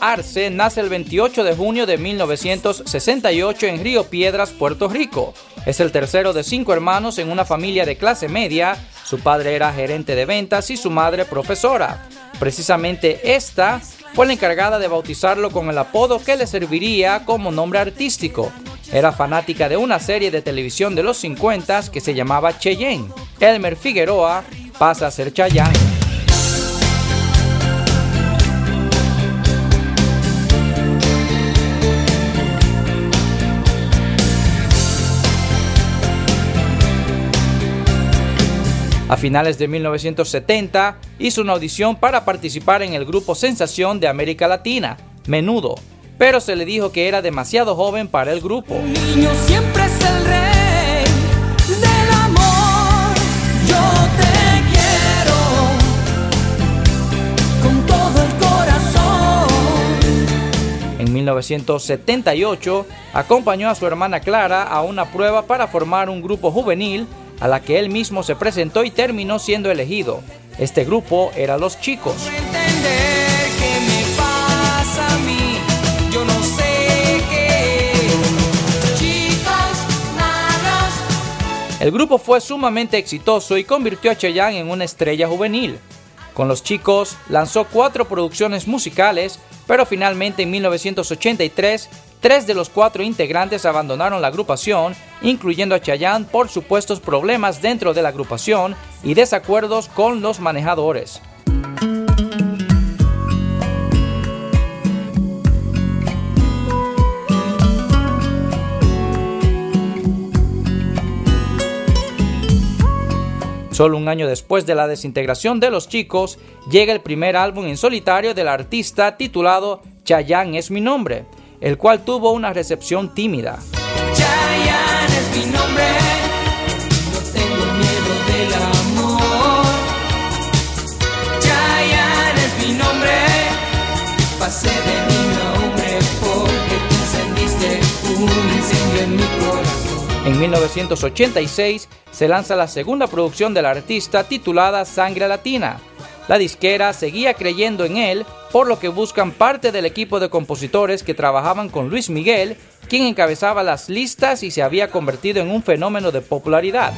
Arce nace el 28 de junio de 1968 en Río Piedras, Puerto Rico. Es el tercero de cinco hermanos en una familia de clase media. Su padre era gerente de ventas y su madre profesora. Precisamente esta fue la encargada de bautizarlo con el apodo que le serviría como nombre artístico. Era fanática de una serie de televisión de los 50 que se llamaba Cheyenne. Elmer Figueroa pasa a ser Chayanne. A finales de 1970 hizo una audición para participar en el grupo Sensación de América Latina, Menudo, pero se le dijo que era demasiado joven para el grupo. niño siempre es el rey del amor. Yo te quiero con todo el corazón. En 1978 acompañó a su hermana Clara a una prueba para formar un grupo juvenil a la que él mismo se presentó y terminó siendo elegido. Este grupo era Los Chicos. El grupo fue sumamente exitoso y convirtió a Cheyenne en una estrella juvenil. Con los chicos lanzó cuatro producciones musicales, pero finalmente en 1983 Tres de los cuatro integrantes abandonaron la agrupación, incluyendo a Chayanne por supuestos problemas dentro de la agrupación y desacuerdos con los manejadores. Solo un año después de la desintegración de los chicos, llega el primer álbum en solitario del artista titulado Chayanne es mi nombre, el cual tuvo una recepción tímida. es mi nombre, no tengo miedo del amor. es mi nombre, pasé de mi nombre porque tú encendiste un incendio en mi corazón. En 1986 se lanza la segunda producción del artista titulada Sangre Latina. La disquera seguía creyendo en él por lo que buscan parte del equipo de compositores que trabajaban con Luis Miguel, quien encabezaba las listas y se había convertido en un fenómeno de popularidad.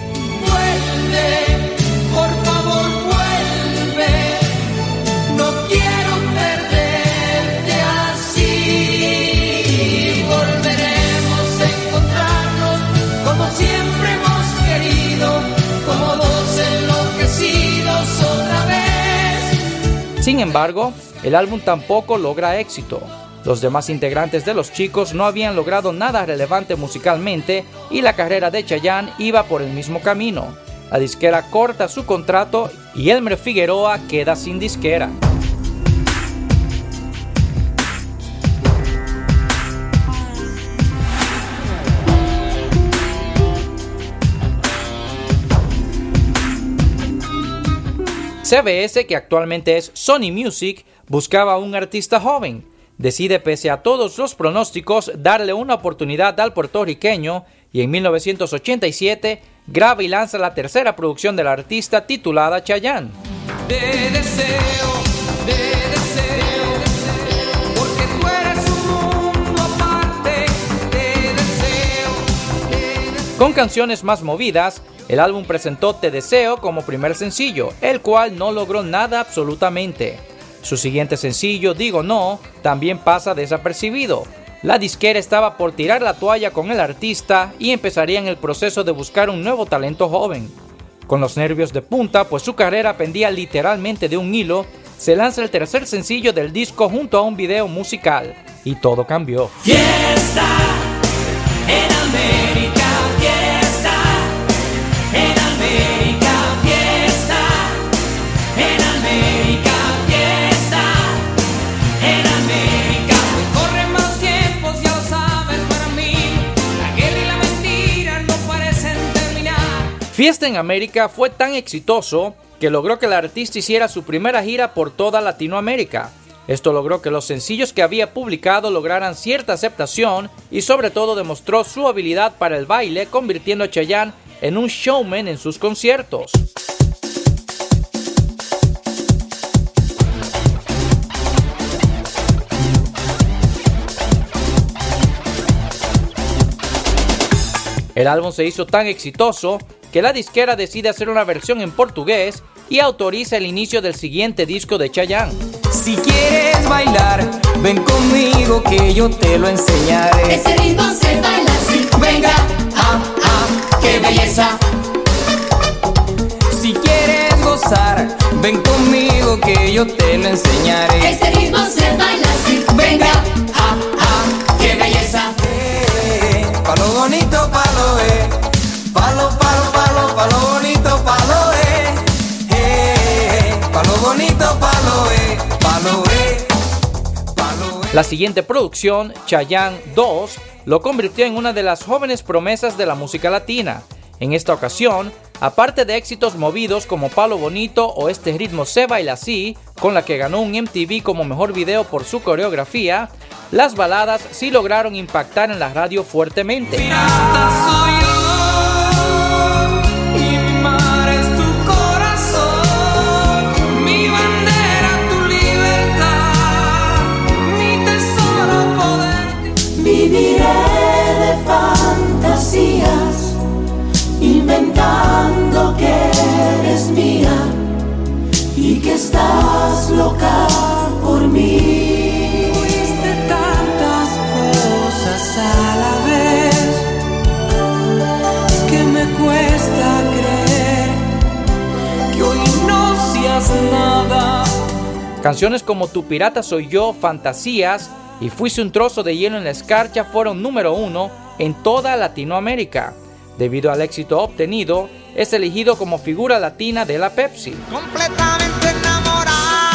Sin embargo, el álbum tampoco logra éxito. Los demás integrantes de los chicos no habían logrado nada relevante musicalmente y la carrera de Chayanne iba por el mismo camino. La disquera corta su contrato y Elmer Figueroa queda sin disquera. CBS, que actualmente es Sony Music, buscaba un artista joven. Decide, pese a todos los pronósticos, darle una oportunidad al puertorriqueño y en 1987 graba y lanza la tercera producción del artista titulada Chayanne. Con canciones más movidas, el álbum presentó Te Deseo como primer sencillo, el cual no logró nada absolutamente. Su siguiente sencillo, Digo No, también pasa desapercibido. La disquera estaba por tirar la toalla con el artista y empezarían el proceso de buscar un nuevo talento joven. Con los nervios de punta, pues su carrera pendía literalmente de un hilo, se lanza el tercer sencillo del disco junto a un video musical. Y todo cambió. Fiesta en América Fiesta en América fue tan exitoso que logró que el artista hiciera su primera gira por toda Latinoamérica. Esto logró que los sencillos que había publicado lograran cierta aceptación y sobre todo demostró su habilidad para el baile convirtiendo a Chayanne en un showman en sus conciertos. El álbum se hizo tan exitoso que la disquera decide hacer una versión en portugués y autoriza el inicio del siguiente disco de Chayanne. Si quieres bailar, ven conmigo que yo te lo enseñaré. Este ritmo se baila así. Venga, ah, ah, qué belleza. Si quieres gozar, ven conmigo que yo te lo enseñaré. Este ritmo se baila así. Venga, ah, ah, qué belleza. Eh, palo bonito, La siguiente producción, Chayanne 2, lo convirtió en una de las jóvenes promesas de la música latina. En esta ocasión, aparte de éxitos movidos como Palo Bonito o Este ritmo se baila así, con la que ganó un MTV como mejor video por su coreografía, las baladas sí lograron impactar en la radio fuertemente. Que estás loca por mí. Fuiste tantas cosas a la vez que me cuesta creer que hoy no seas nada. Canciones como Tu pirata soy yo, Fantasías y Fuiste un trozo de hielo en la escarcha fueron número uno en toda Latinoamérica. Debido al éxito obtenido, es elegido como figura latina de la Pepsi. completamente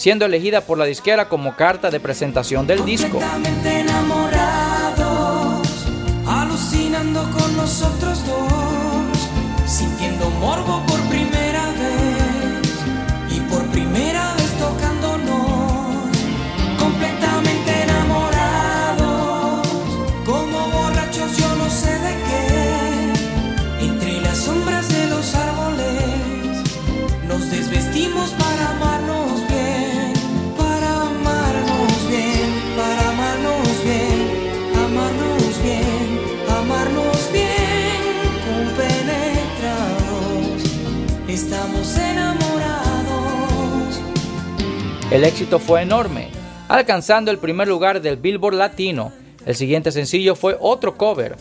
siendo elegida por la disquera como carta de presentación del disco. El éxito fue enorme, alcanzando el primer lugar del Billboard Latino. El siguiente sencillo fue otro cover.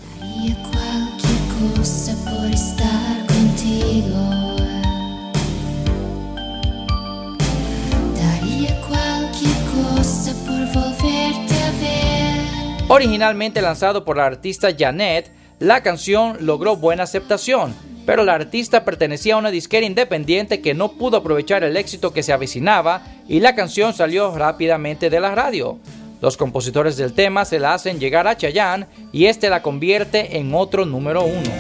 Originalmente lanzado por la artista Janet, la canción logró buena aceptación, pero la artista pertenecía a una disquera independiente que no pudo aprovechar el éxito que se avecinaba y la canción salió rápidamente de la radio. Los compositores del tema se la hacen llegar a Chayanne y este la convierte en otro número uno.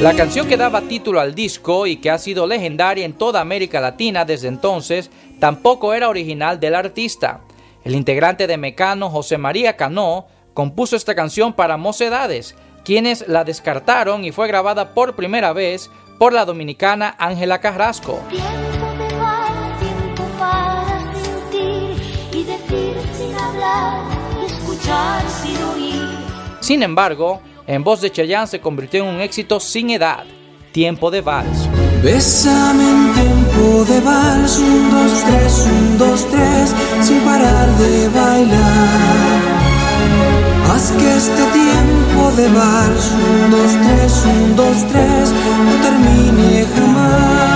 La canción que daba título al disco y que ha sido legendaria en toda América Latina desde entonces tampoco era original del artista. El integrante de Mecano, José María Cano, compuso esta canción para Mocedades, quienes la descartaron y fue grabada por primera vez por la dominicana Ángela Carrasco. Sin embargo, en voz de Chayanne se convirtió en un éxito sin edad, Tiempo de Vals. Bésame en tiempo de vals, un, dos, tres, un, dos, tres, sin parar de bailar. Haz que este tiempo de vals, un, dos, tres, un, dos, tres, no termine jamás.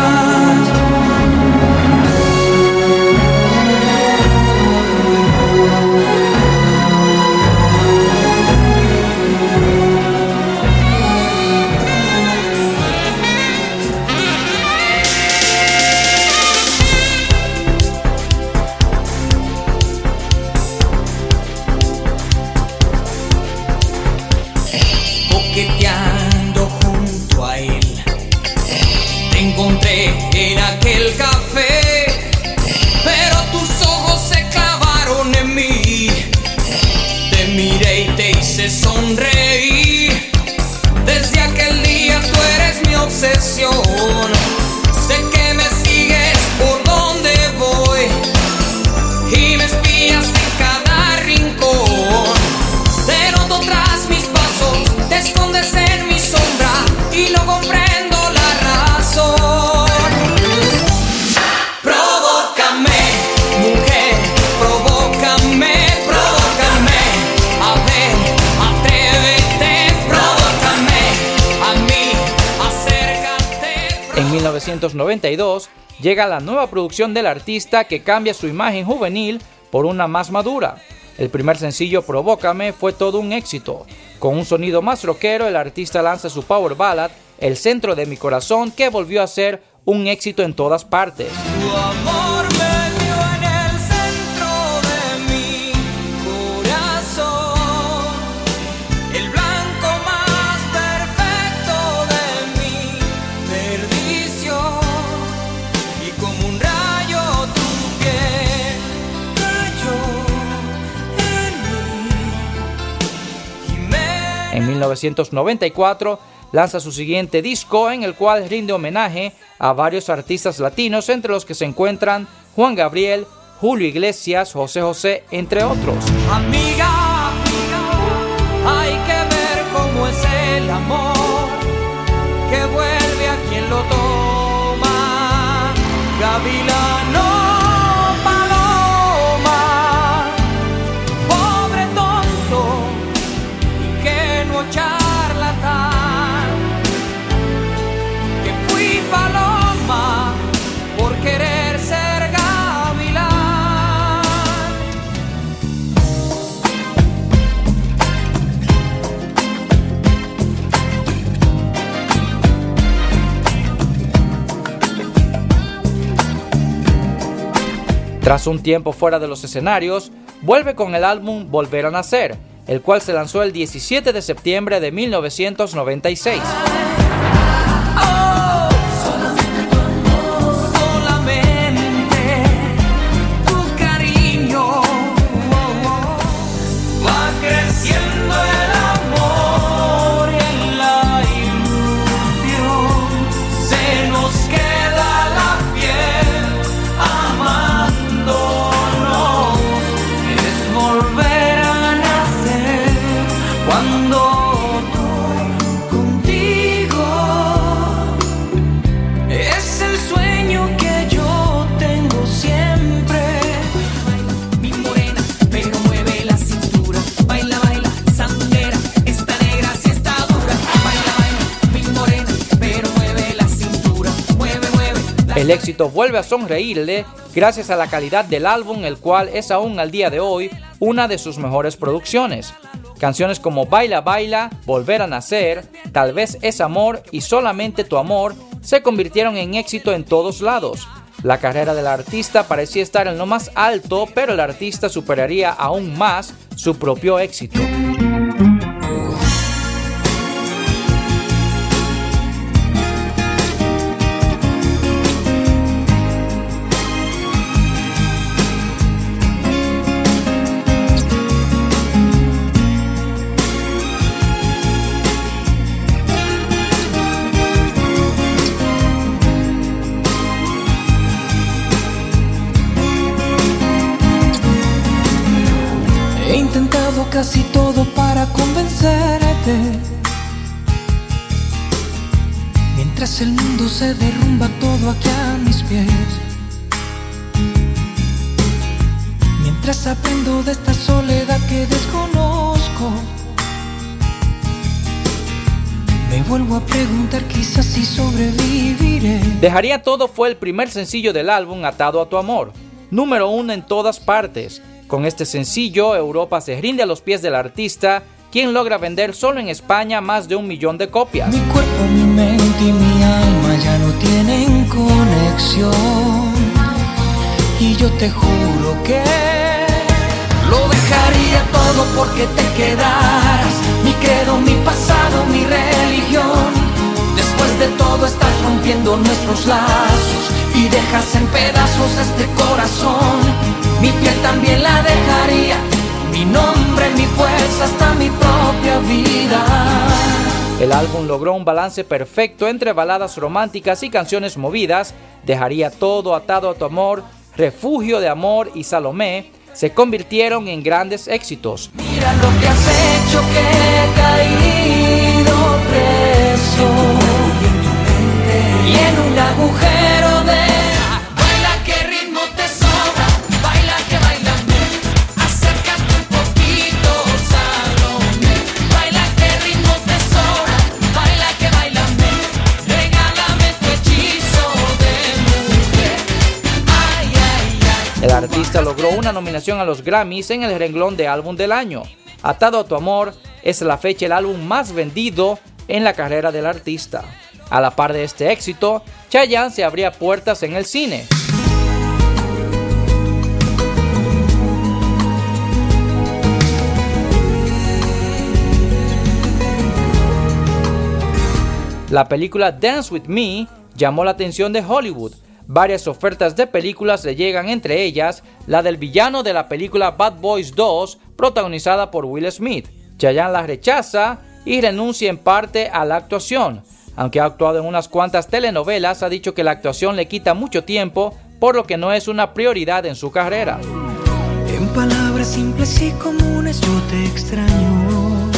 1992 llega la nueva producción del artista que cambia su imagen juvenil por una más madura. El primer sencillo Provócame fue todo un éxito. Con un sonido más rockero, el artista lanza su power ballad El centro de mi corazón que volvió a ser un éxito en todas partes. En 1994 lanza su siguiente disco en el cual rinde homenaje a varios artistas latinos entre los que se encuentran Juan Gabriel, Julio Iglesias, José José, entre otros. Amiga, hay que ver cómo es el amor que vuelve a quien lo toma. Gavilano. Tras un tiempo fuera de los escenarios, vuelve con el álbum Volver a Nacer, el cual se lanzó el 17 de septiembre de 1996. El éxito vuelve a sonreírle gracias a la calidad del álbum, el cual es aún al día de hoy una de sus mejores producciones. Canciones como Baila Baila, Volver a Nacer, Tal vez es Amor y Solamente tu Amor se convirtieron en éxito en todos lados. La carrera del artista parecía estar en lo más alto, pero el artista superaría aún más su propio éxito. Casi todo para convencerte. Mientras el mundo se derrumba todo aquí a mis pies. Mientras aprendo de esta soledad que desconozco. Me vuelvo a preguntar quizás si sobreviviré. Dejaría todo fue el primer sencillo del álbum Atado a tu amor, número uno en todas partes con este sencillo, Europa se rinde a los pies del artista, quien logra vender solo en España más de un millón de copias. Mi cuerpo, mi mente y mi alma ya no tienen conexión. Y yo te juro que lo dejaría todo porque te quedaras. Mi credo, mi pasado, mi religión. Después de todo estás rompiendo nuestros lazos y dejas en pedazos este corazón mi piel también la dejaría, mi nombre, mi fuerza, hasta mi propia vida. El álbum logró un balance perfecto entre baladas románticas y canciones movidas, Dejaría todo atado a tu amor, Refugio de amor y Salomé se convirtieron en grandes éxitos. Mira lo que has hecho que he caído preso y en un agujero de La artista logró una nominación a los Grammys en el renglón de álbum del año. Atado a tu amor es la fecha el álbum más vendido en la carrera del artista. A la par de este éxito, Chayanne se abría puertas en el cine. La película Dance With Me llamó la atención de Hollywood. Varias ofertas de películas le llegan, entre ellas la del villano de la película Bad Boys 2, protagonizada por Will Smith. Chayanne la rechaza y renuncia en parte a la actuación. Aunque ha actuado en unas cuantas telenovelas, ha dicho que la actuación le quita mucho tiempo, por lo que no es una prioridad en su carrera. En palabras simples y comunes yo te extraño.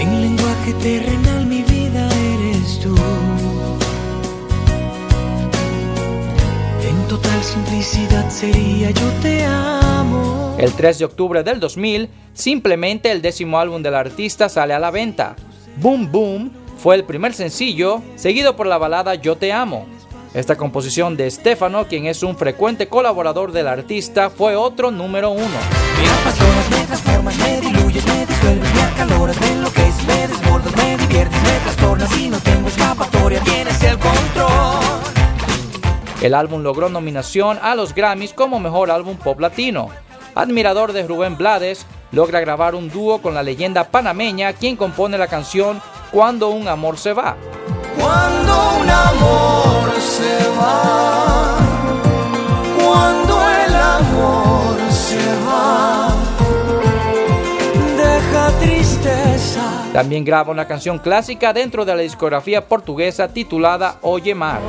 En lenguaje terrenal mi total simplicidad sería yo te amo. El 3 de octubre del 2000, simplemente el décimo álbum del artista sale a la venta. Boom Boom fue el primer sencillo, seguido por la balada Yo Te Amo. Esta composición de Stefano, quien es un frecuente colaborador del artista, fue otro número uno. Me El álbum logró nominación a los Grammys como mejor álbum pop latino. Admirador de Rubén Blades, logra grabar un dúo con la leyenda panameña quien compone la canción Cuando un amor se va. Cuando un amor se va, cuando el amor se va, deja tristeza. También graba una canción clásica dentro de la discografía portuguesa titulada Oye Mar.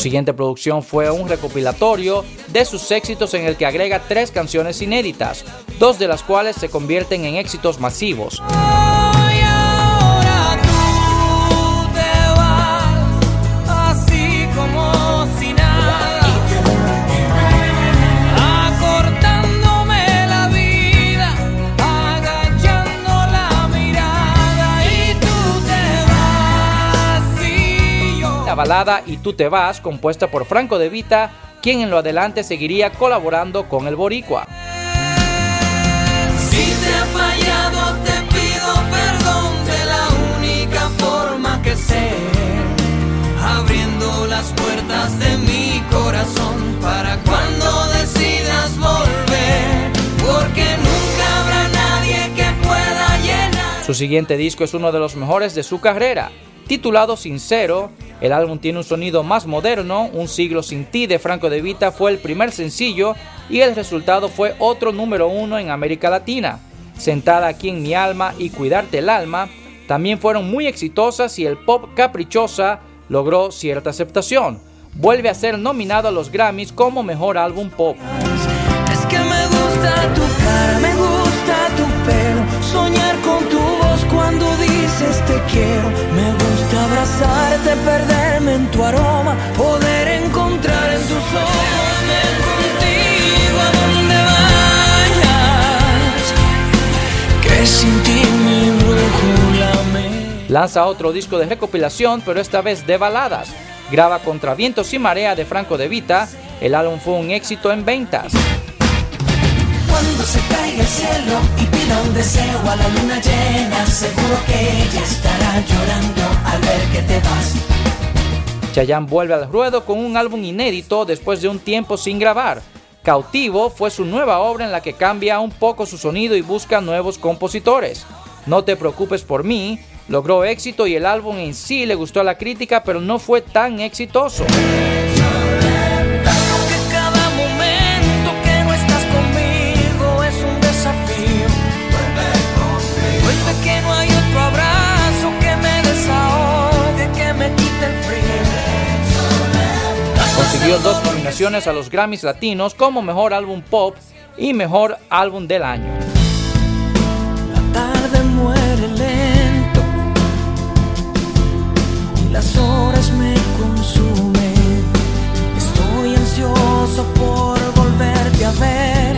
Siguiente producción fue un recopilatorio de sus éxitos en el que agrega tres canciones inéditas, dos de las cuales se convierten en éxitos masivos. Balada Y tú te vas, compuesta por Franco De Vita, quien en lo adelante seguiría colaborando con el Boricua. Si te he fallado te pido perdón de la única forma que sé, abriendo las puertas de mi corazón para cuando decidas volver, porque nunca Su siguiente disco es uno de los mejores de su carrera. Titulado Sincero, el álbum tiene un sonido más moderno, Un siglo sin ti de Franco de Vita fue el primer sencillo y el resultado fue otro número uno en América Latina. Sentada aquí en mi alma y Cuidarte el alma también fueron muy exitosas y el pop caprichosa logró cierta aceptación. Vuelve a ser nominado a los Grammys como mejor álbum pop. Es que me gusta tu quiero. Me gusta abrazarte, perderme en tu aroma, poder encontrar en tus ojos. Contigo a donde vayas, que sin ti mi brújula. Lanza otro disco de recopilación, pero esta vez de baladas. Graba Contra Vientos y Marea de Franco de Vita. El álbum fue un éxito en ventas. Cuando se caiga el llena, seguro que ella estará llorando al ver que te vas. Chayanne vuelve al ruedo con un álbum inédito después de un tiempo sin grabar. Cautivo fue su nueva obra en la que cambia un poco su sonido y busca nuevos compositores. No te preocupes por mí, logró éxito y el álbum en sí le gustó a la crítica, pero no fue tan exitoso. Consiguió dos nominaciones a los Grammys Latinos como Mejor Álbum Pop y mejor álbum del año. La tarde muere lento y las horas me consumen. Estoy ansioso por volverte a ver.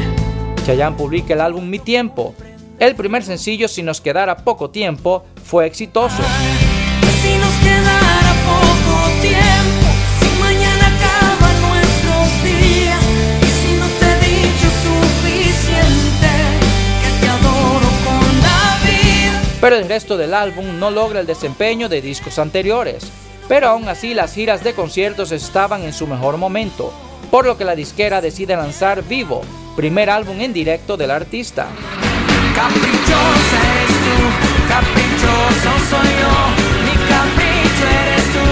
Chayanne publica el álbum Mi Tiempo. El primer sencillo, Si nos quedara poco tiempo, fue exitoso. Si nos quedara poco pero el resto del álbum no logra el desempeño de discos anteriores. Pero aún así las giras de conciertos estaban en su mejor momento, por lo que la disquera decide lanzar Vivo, primer álbum en directo del artista. Caprichosa eres tú, caprichoso soy yo, mi capricho eres tú,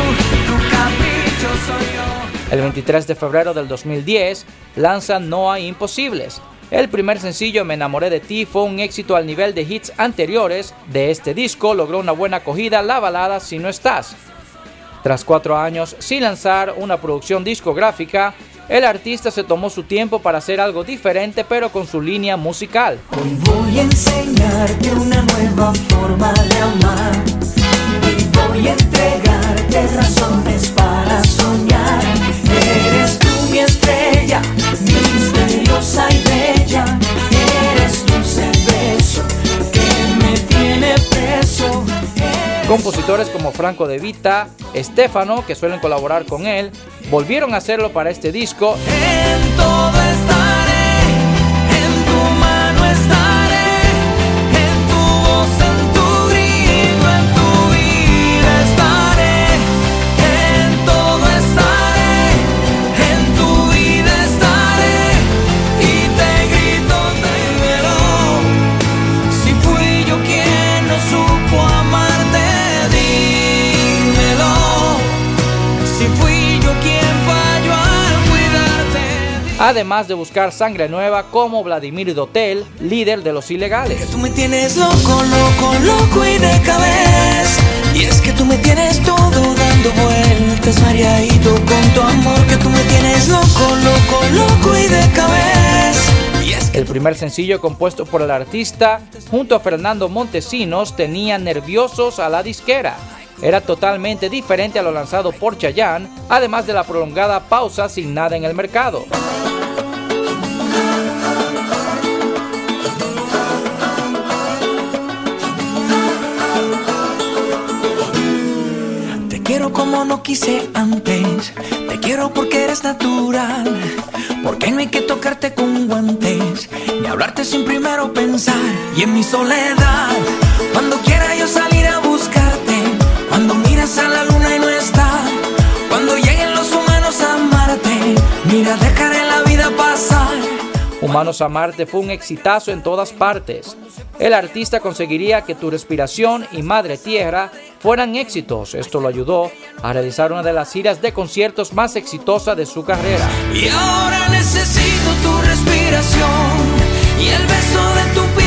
tu capricho soy yo. El 23 de febrero del 2010 lanza No hay imposibles. El primer sencillo Me enamoré de ti fue un éxito al nivel de hits anteriores. De este disco logró una buena acogida la balada Si no estás. Tras cuatro años sin lanzar una producción discográfica, el artista se tomó su tiempo para hacer algo diferente pero con su línea musical. Hoy voy a enseñarte una nueva forma de amar y voy a Compositores como Franco De Vita, Estefano, que suelen colaborar con él, volvieron a hacerlo para este disco además de buscar sangre nueva como Vladimir Dotel, líder de los ilegales. Tú me tienes loco, loco, loco y de cabeza. Y es que tú me tienes todo dando vueltas, mareadito con tu amor. Que tú me tienes loco, loco, loco y de cabeza. Y es que El primer sencillo compuesto por el artista junto a Fernando Montesinos tenía nerviosos a la disquera. Era totalmente diferente a lo lanzado por Chayanne, además de la prolongada pausa sin nada en el mercado. Como no quise antes. Te quiero porque eres natural. Porque no hay que tocarte con guantes. Ni hablarte sin primero pensar. Y en mi soledad, cuando quiera yo salir a buscarte. Cuando miras a la luna y no está. Cuando lleguen los humanos a amarte. Mira, dejaré la vida pasar. Humanos a Marte fue un exitazo en todas partes. El artista conseguiría que Tu Respiración y Madre Tierra fueran éxitos. Esto lo ayudó a realizar una de las giras de conciertos más exitosas de su carrera. Y ahora necesito tu respiración y el beso de tu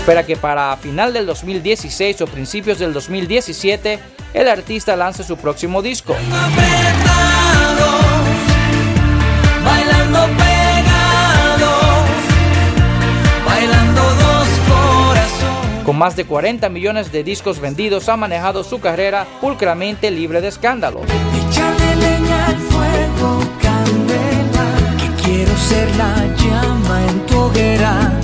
espera que para final del 2016 o principios del 2017 el artista lance su próximo disco. apretados, bailando pegados, bailando dos corazones. Con más de 40 millones de discos vendidos ha manejado su carrera pulcramente libre de escándalos. Echarle leña al fuego, candela, que quiero ser la llama en tu hoguera.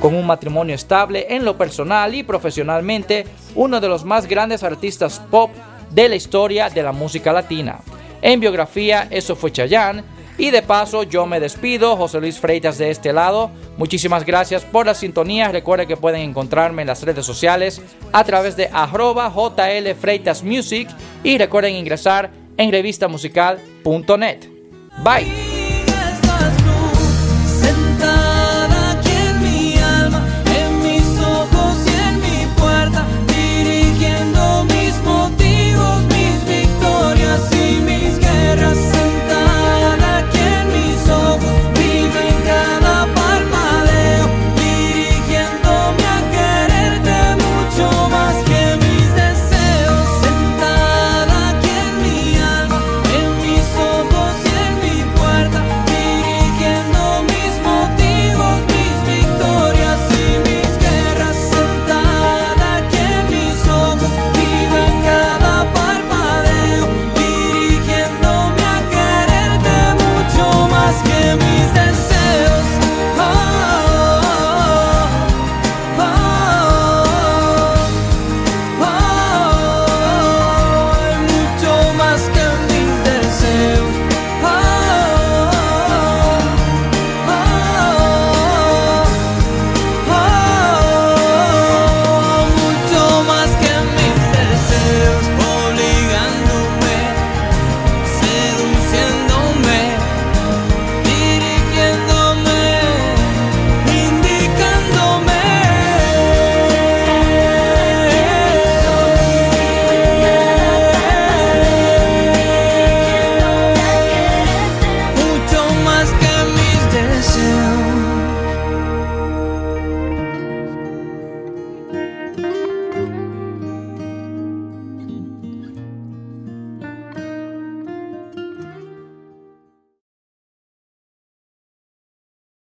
Con un matrimonio estable en lo personal y profesionalmente, uno de los más grandes artistas pop de la historia de la música latina. En biografía, eso fue Chayanne. Y de paso, yo me despido, José Luis Freitas de este lado. Muchísimas gracias por la sintonía. Recuerden que pueden encontrarme en las redes sociales a través de arroba JL Freitas Music y recuerden ingresar en revistamusical.net. Bye.